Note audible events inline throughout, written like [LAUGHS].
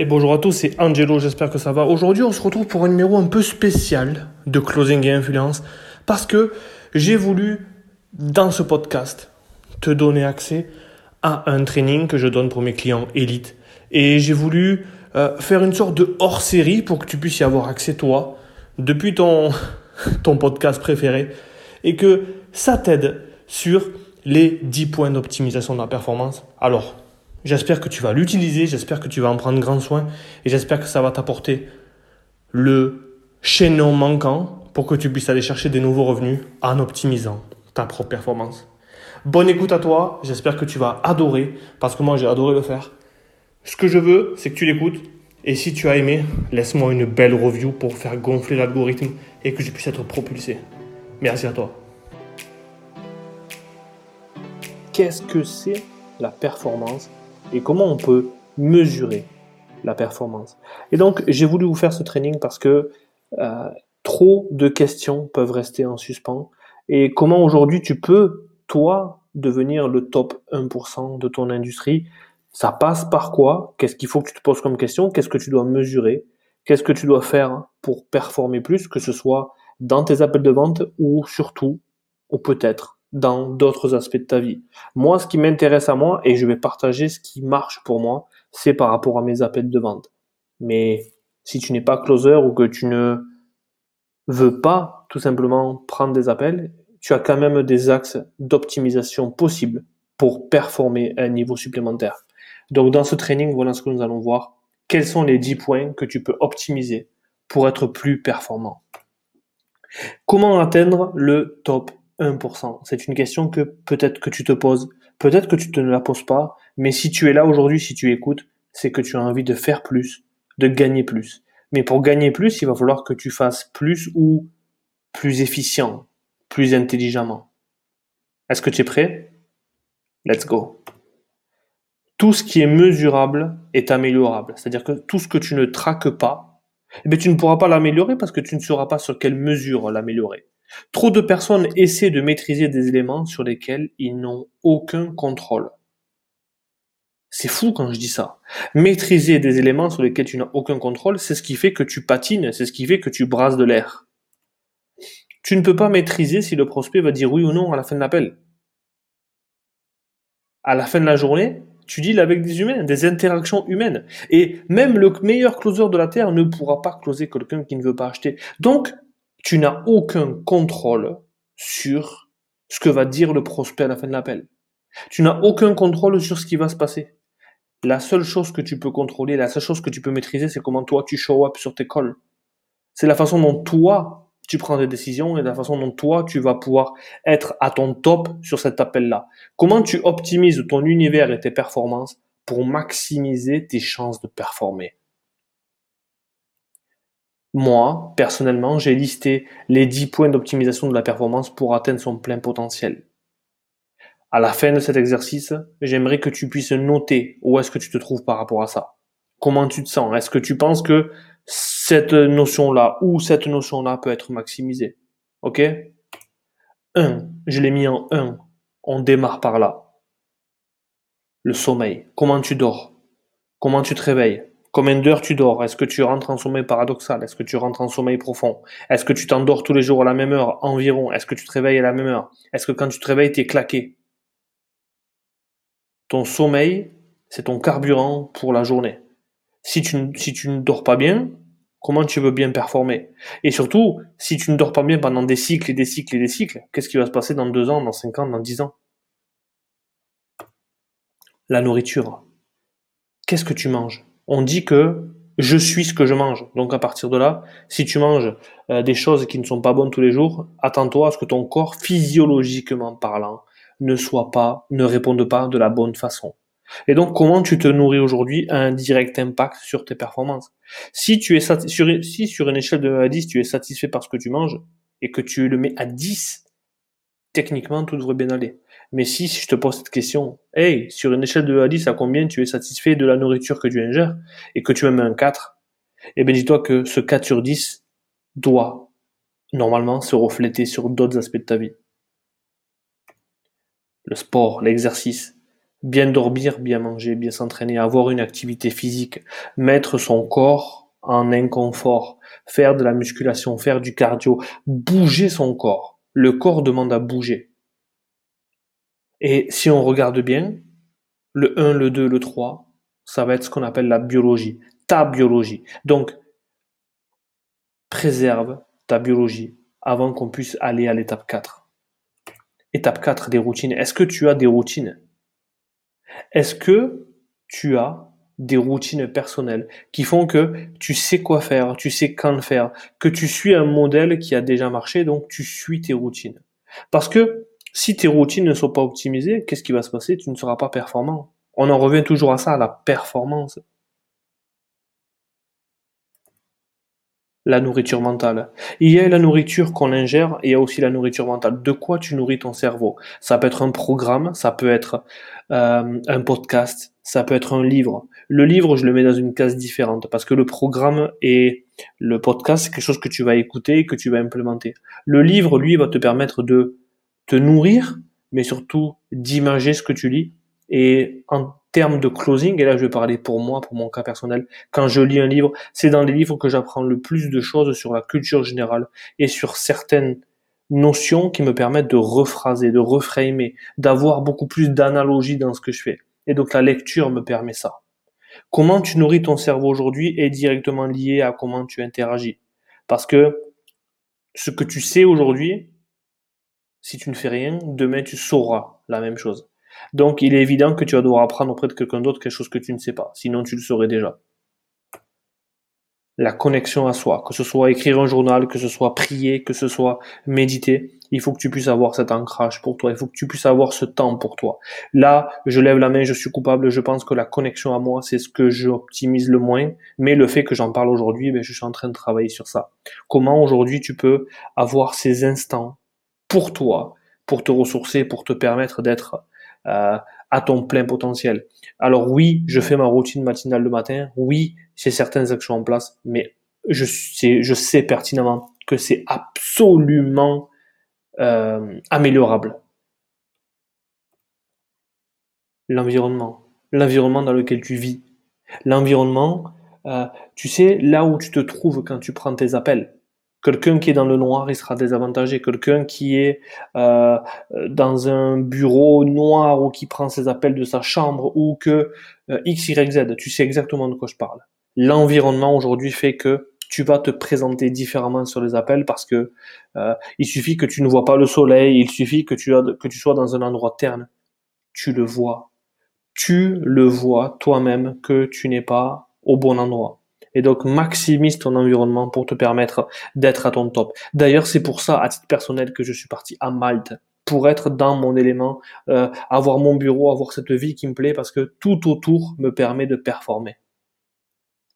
Et bonjour à tous, c'est Angelo, j'espère que ça va. Aujourd'hui, on se retrouve pour un numéro un peu spécial de Closing et Influence parce que j'ai voulu, dans ce podcast, te donner accès à un training que je donne pour mes clients élites. Et j'ai voulu euh, faire une sorte de hors-série pour que tu puisses y avoir accès toi depuis ton, [LAUGHS] ton podcast préféré et que ça t'aide sur les 10 points d'optimisation de la performance. Alors, J'espère que tu vas l'utiliser, j'espère que tu vas en prendre grand soin et j'espère que ça va t'apporter le chaînon manquant pour que tu puisses aller chercher des nouveaux revenus en optimisant ta propre performance. Bonne écoute à toi, j'espère que tu vas adorer parce que moi j'ai adoré le faire. Ce que je veux, c'est que tu l'écoutes et si tu as aimé, laisse-moi une belle review pour faire gonfler l'algorithme et que je puisse être propulsé. Merci à toi. Qu'est-ce que c'est la performance? Et comment on peut mesurer la performance. Et donc, j'ai voulu vous faire ce training parce que euh, trop de questions peuvent rester en suspens. Et comment aujourd'hui tu peux, toi, devenir le top 1% de ton industrie? Ça passe par quoi? Qu'est-ce qu'il faut que tu te poses comme question? Qu'est-ce que tu dois mesurer? Qu'est-ce que tu dois faire pour performer plus, que ce soit dans tes appels de vente ou surtout, ou peut-être dans d'autres aspects de ta vie. Moi, ce qui m'intéresse à moi, et je vais partager ce qui marche pour moi, c'est par rapport à mes appels de vente. Mais si tu n'es pas closer ou que tu ne veux pas tout simplement prendre des appels, tu as quand même des axes d'optimisation possibles pour performer à un niveau supplémentaire. Donc dans ce training, voilà ce que nous allons voir. Quels sont les 10 points que tu peux optimiser pour être plus performant? Comment atteindre le top 1%. C'est une question que peut-être que tu te poses, peut-être que tu ne la poses pas, mais si tu es là aujourd'hui, si tu écoutes, c'est que tu as envie de faire plus, de gagner plus. Mais pour gagner plus, il va falloir que tu fasses plus ou plus efficient, plus intelligemment. Est-ce que tu es prêt? Let's go. Tout ce qui est mesurable est améliorable. C'est-à-dire que tout ce que tu ne traques pas, eh tu ne pourras pas l'améliorer parce que tu ne sauras pas sur quelle mesure l'améliorer. Trop de personnes essaient de maîtriser des éléments sur lesquels ils n'ont aucun contrôle. C'est fou quand je dis ça. Maîtriser des éléments sur lesquels tu n'as aucun contrôle, c'est ce qui fait que tu patines, c'est ce qui fait que tu brasses de l'air. Tu ne peux pas maîtriser si le prospect va dire oui ou non à la fin de l'appel. À la fin de la journée, tu deals avec des humains, des interactions humaines. Et même le meilleur closer de la Terre ne pourra pas closer quelqu'un qui ne veut pas acheter. Donc, tu n'as aucun contrôle sur ce que va dire le prospect à la fin de l'appel. Tu n'as aucun contrôle sur ce qui va se passer. La seule chose que tu peux contrôler, la seule chose que tu peux maîtriser, c'est comment toi tu show up sur tes calls. C'est la façon dont toi tu prends des décisions et la façon dont toi tu vas pouvoir être à ton top sur cet appel-là. Comment tu optimises ton univers et tes performances pour maximiser tes chances de performer? Moi, personnellement, j'ai listé les 10 points d'optimisation de la performance pour atteindre son plein potentiel. À la fin de cet exercice, j'aimerais que tu puisses noter où est-ce que tu te trouves par rapport à ça. Comment tu te sens? Est-ce que tu penses que cette notion-là ou cette notion-là peut être maximisée? Ok? 1. Je l'ai mis en 1. On démarre par là. Le sommeil. Comment tu dors? Comment tu te réveilles? Combien d'heures tu dors? Est-ce que tu rentres en sommeil paradoxal? Est-ce que tu rentres en sommeil profond? Est-ce que tu t'endors tous les jours à la même heure environ? Est-ce que tu te réveilles à la même heure? Est-ce que quand tu te réveilles, tu es claqué? Ton sommeil, c'est ton carburant pour la journée. Si tu, si tu ne dors pas bien, comment tu veux bien performer? Et surtout, si tu ne dors pas bien pendant des cycles et des cycles et des cycles, qu'est-ce qui va se passer dans deux ans, dans cinq ans, dans dix ans? La nourriture. Qu'est-ce que tu manges? On dit que je suis ce que je mange. Donc à partir de là, si tu manges euh, des choses qui ne sont pas bonnes tous les jours, attends-toi à ce que ton corps, physiologiquement parlant, ne soit pas, ne réponde pas de la bonne façon. Et donc, comment tu te nourris aujourd'hui a un direct impact sur tes performances? Si tu es sur, sur une échelle de 1 à 10, tu es satisfait par ce que tu manges et que tu le mets à 10, techniquement, tout devrait bien aller. Mais si, je te pose cette question, hey, sur une échelle de 1 à 10, à combien tu es satisfait de la nourriture que tu ingères et que tu aimes un 4, eh bien dis-toi que ce 4 sur 10 doit normalement se refléter sur d'autres aspects de ta vie. Le sport, l'exercice, bien dormir, bien manger, bien s'entraîner, avoir une activité physique, mettre son corps en inconfort, faire de la musculation, faire du cardio, bouger son corps. Le corps demande à bouger. Et si on regarde bien, le 1, le 2, le 3, ça va être ce qu'on appelle la biologie, ta biologie. Donc, préserve ta biologie avant qu'on puisse aller à l'étape 4. Étape 4 des routines. Est-ce que tu as des routines? Est-ce que tu as des routines personnelles qui font que tu sais quoi faire, tu sais quand le faire, que tu suis un modèle qui a déjà marché, donc tu suis tes routines. Parce que si tes routines ne sont pas optimisées, qu'est-ce qui va se passer? Tu ne seras pas performant. On en revient toujours à ça, à la performance. la nourriture mentale. Il y a la nourriture qu'on ingère et il y a aussi la nourriture mentale. De quoi tu nourris ton cerveau? Ça peut être un programme, ça peut être euh, un podcast, ça peut être un livre. Le livre, je le mets dans une case différente parce que le programme et le podcast, c'est quelque chose que tu vas écouter et que tu vas implémenter. Le livre, lui, va te permettre de te nourrir, mais surtout d'imager ce que tu lis et en termes de closing, et là je vais parler pour moi, pour mon cas personnel, quand je lis un livre, c'est dans les livres que j'apprends le plus de choses sur la culture générale et sur certaines notions qui me permettent de rephraser, de reframer, d'avoir beaucoup plus d'analogie dans ce que je fais. Et donc la lecture me permet ça. Comment tu nourris ton cerveau aujourd'hui est directement lié à comment tu interagis. Parce que ce que tu sais aujourd'hui, si tu ne fais rien, demain tu sauras la même chose. Donc il est évident que tu vas devoir apprendre auprès de quelqu'un d'autre quelque chose que tu ne sais pas, sinon tu le saurais déjà. La connexion à soi, que ce soit écrire un journal, que ce soit prier, que ce soit méditer, il faut que tu puisses avoir cet ancrage pour toi, il faut que tu puisses avoir ce temps pour toi. Là, je lève la main, je suis coupable, je pense que la connexion à moi, c'est ce que j'optimise le moins, mais le fait que j'en parle aujourd'hui, ben, je suis en train de travailler sur ça. Comment aujourd'hui tu peux avoir ces instants pour toi, pour te ressourcer, pour te permettre d'être euh, à ton plein potentiel? Alors oui, je fais ma routine matinale le matin, oui, j'ai certaines actions en place, mais je sais, pertinemment que c'est absolument euh, améliorable. L'environnement, l'environnement dans lequel tu vis, l'environnement, euh, tu sais, là où tu te trouves quand tu prends tes appels. Quelqu'un qui est dans le noir, il sera désavantagé. Quelqu'un qui est euh, dans un bureau noir ou qui prend ses appels de sa chambre ou que X, Y, Z, tu sais exactement de quoi je parle. L'environnement aujourd'hui fait que tu vas te présenter différemment sur les appels parce que euh, il suffit que tu ne vois pas le soleil, il suffit que tu, sois dans un endroit terne. Tu le vois. Tu le vois toi-même que tu n'es pas au bon endroit. Et donc maximise ton environnement pour te permettre d'être à ton top. D'ailleurs, c'est pour ça, à titre personnel, que je suis parti à Malte pour être dans mon élément, euh, avoir mon bureau, avoir cette vie qui me plaît, parce que tout autour me permet de performer.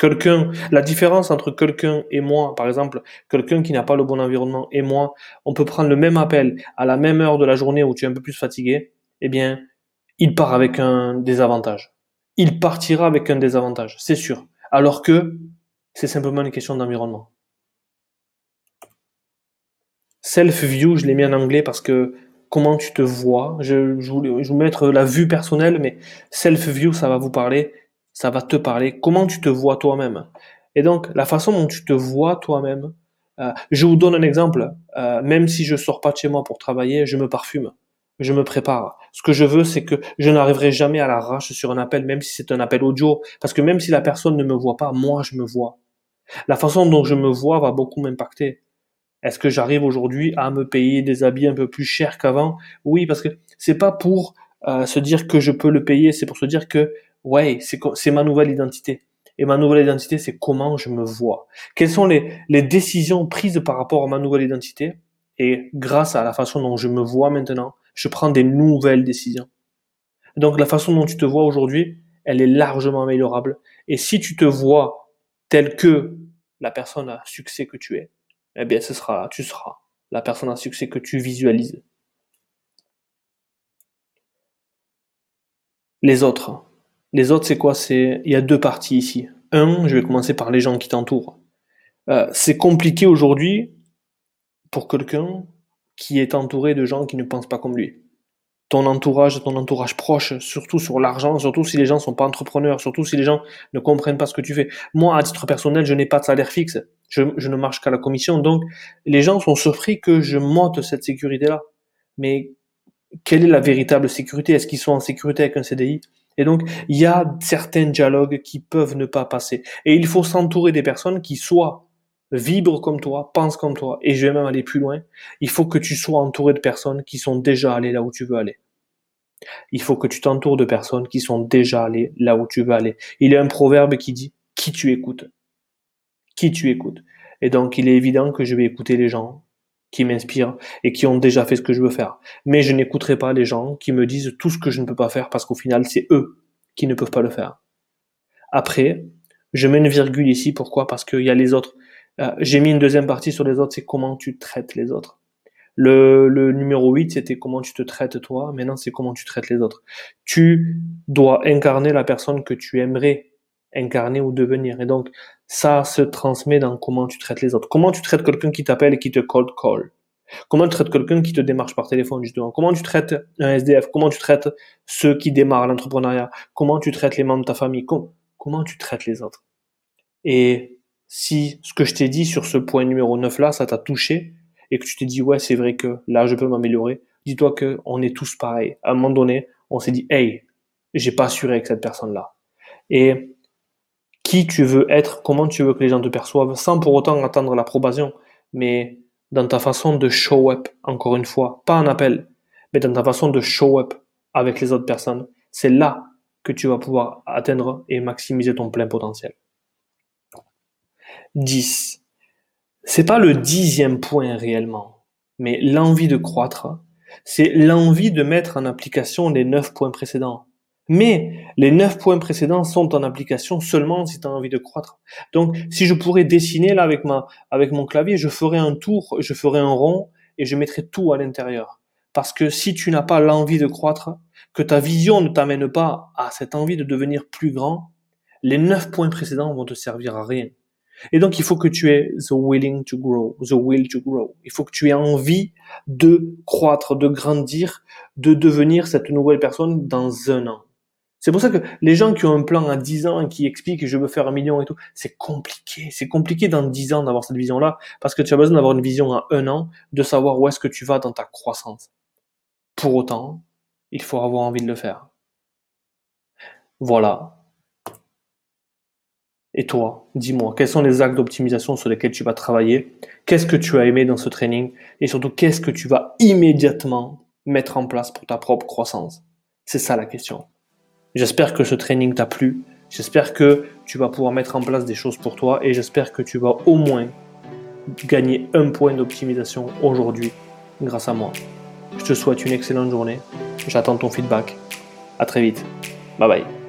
Quelqu'un, la différence entre quelqu'un et moi, par exemple, quelqu'un qui n'a pas le bon environnement et moi, on peut prendre le même appel à la même heure de la journée où tu es un peu plus fatigué, eh bien, il part avec un désavantage. Il partira avec un désavantage, c'est sûr alors que c'est simplement une question d'environnement. Self-view, je l'ai mis en anglais parce que comment tu te vois, je, je, voulais, je vous mettre la vue personnelle, mais self-view, ça va vous parler, ça va te parler, comment tu te vois toi-même. Et donc, la façon dont tu te vois toi-même, euh, je vous donne un exemple, euh, même si je sors pas de chez moi pour travailler, je me parfume je me prépare. Ce que je veux, c'est que je n'arriverai jamais à l'arrache sur un appel, même si c'est un appel audio, parce que même si la personne ne me voit pas, moi, je me vois. La façon dont je me vois va beaucoup m'impacter. Est-ce que j'arrive aujourd'hui à me payer des habits un peu plus chers qu'avant? Oui, parce que c'est pas pour euh, se dire que je peux le payer, c'est pour se dire que ouais, c'est ma nouvelle identité. Et ma nouvelle identité, c'est comment je me vois. Quelles sont les, décisions prises par rapport à ma nouvelle identité? Et grâce à la façon dont je me vois maintenant, je prends des nouvelles décisions. Donc la façon dont tu te vois aujourd'hui, elle est largement améliorable. Et si tu te vois tel que la personne à succès que tu es, eh bien ce sera, tu seras la personne à succès que tu visualises. Les autres. Les autres, c'est quoi? C'est il y a deux parties ici. Un, je vais commencer par les gens qui t'entourent. Euh, c'est compliqué aujourd'hui pour quelqu'un qui est entouré de gens qui ne pensent pas comme lui. ton entourage, ton entourage proche, surtout sur l'argent, surtout si les gens sont pas entrepreneurs, surtout si les gens ne comprennent pas ce que tu fais. Moi, à titre personnel, je n'ai pas de salaire fixe. Je, ne marche qu'à la commission. Donc, les gens sont surpris que je monte cette sécurité-là. Mais quelle est la véritable sécurité? Est-ce qu'ils sont en sécurité avec un CDI Et donc, il y a certains dialogues qui peuvent ne pas passer. Et il faut s'entourer des personnes qui soient vibrent comme toi, pensent comme toi, et je vais même aller plus loin, il faut que tu sois entouré de personnes qui sont déjà allées là où tu veux aller. Il faut que tu t'entoures de personnes qui sont déjà allées là où tu veux aller. Il y a un proverbe qui dit qui tu écoutes? Qui tu écoutes? Et donc il est évident que je vais écouter les gens qui m'inspirent et qui ont déjà fait ce que je veux faire. Mais je n'écouterai pas les gens qui me disent tout ce que je ne peux pas faire parce qu'au final c'est eux qui ne peuvent pas le faire. Après, je mets une virgule ici, pourquoi? Parce qu'il y a les autres. Euh, j'ai mis une deuxième partie sur les autres, c'est comment tu traites les autres. Le, le numéro 8, c'était comment tu te traites toi. Maintenant, c'est comment tu traites les autres. Tu dois incarner la personne que tu aimerais incarner ou devenir. Et donc, ça se transmet dans comment tu traites les autres. Comment tu traites quelqu'un qui t'appelle et qui te cold call. Comment tu traites quelqu'un qui te démarche par téléphone, justement. Comment tu traites un SDF. Comment tu traites ceux qui démarrent l'entrepreneuriat? Comment tu traites les membres de ta famille? comment tu traites les autres? Et si ce que je t'ai dit sur ce point numéro 9 là, ça t'a touché et que tu t'es dit ouais, c'est vrai que là je peux m'améliorer, dis-toi que on est tous pareils. À un moment donné, on s'est dit hey, j'ai pas assuré avec cette personne là. Et qui tu veux être, comment tu veux que les gens te perçoivent, sans pour autant attendre l'approbation, mais dans ta façon de show up, encore une fois, pas un appel, mais dans ta façon de show up avec les autres personnes, c'est là que tu vas pouvoir atteindre et maximiser ton plein potentiel. 10. C'est pas le dixième point réellement, mais l'envie de croître, c'est l'envie de mettre en application les neuf points précédents. Mais les neuf points précédents sont en application seulement si tu as envie de croître. Donc, si je pourrais dessiner là avec ma, avec mon clavier, je ferais un tour, je ferais un rond et je mettrais tout à l'intérieur. Parce que si tu n'as pas l'envie de croître, que ta vision ne t'amène pas à cette envie de devenir plus grand, les neuf points précédents vont te servir à rien. Et donc, il faut que tu aies the willing to grow, the will to grow. Il faut que tu aies envie de croître, de grandir, de devenir cette nouvelle personne dans un an. C'est pour ça que les gens qui ont un plan à 10 ans et qui expliquent que je veux faire un million et tout, c'est compliqué. C'est compliqué dans 10 ans d'avoir cette vision-là parce que tu as besoin d'avoir une vision à un an, de savoir où est-ce que tu vas dans ta croissance. Pour autant, il faut avoir envie de le faire. Voilà. Et toi, dis-moi, quels sont les actes d'optimisation sur lesquels tu vas travailler? Qu'est-ce que tu as aimé dans ce training? Et surtout, qu'est-ce que tu vas immédiatement mettre en place pour ta propre croissance? C'est ça la question. J'espère que ce training t'a plu. J'espère que tu vas pouvoir mettre en place des choses pour toi et j'espère que tu vas au moins gagner un point d'optimisation aujourd'hui grâce à moi. Je te souhaite une excellente journée. J'attends ton feedback. À très vite. Bye bye.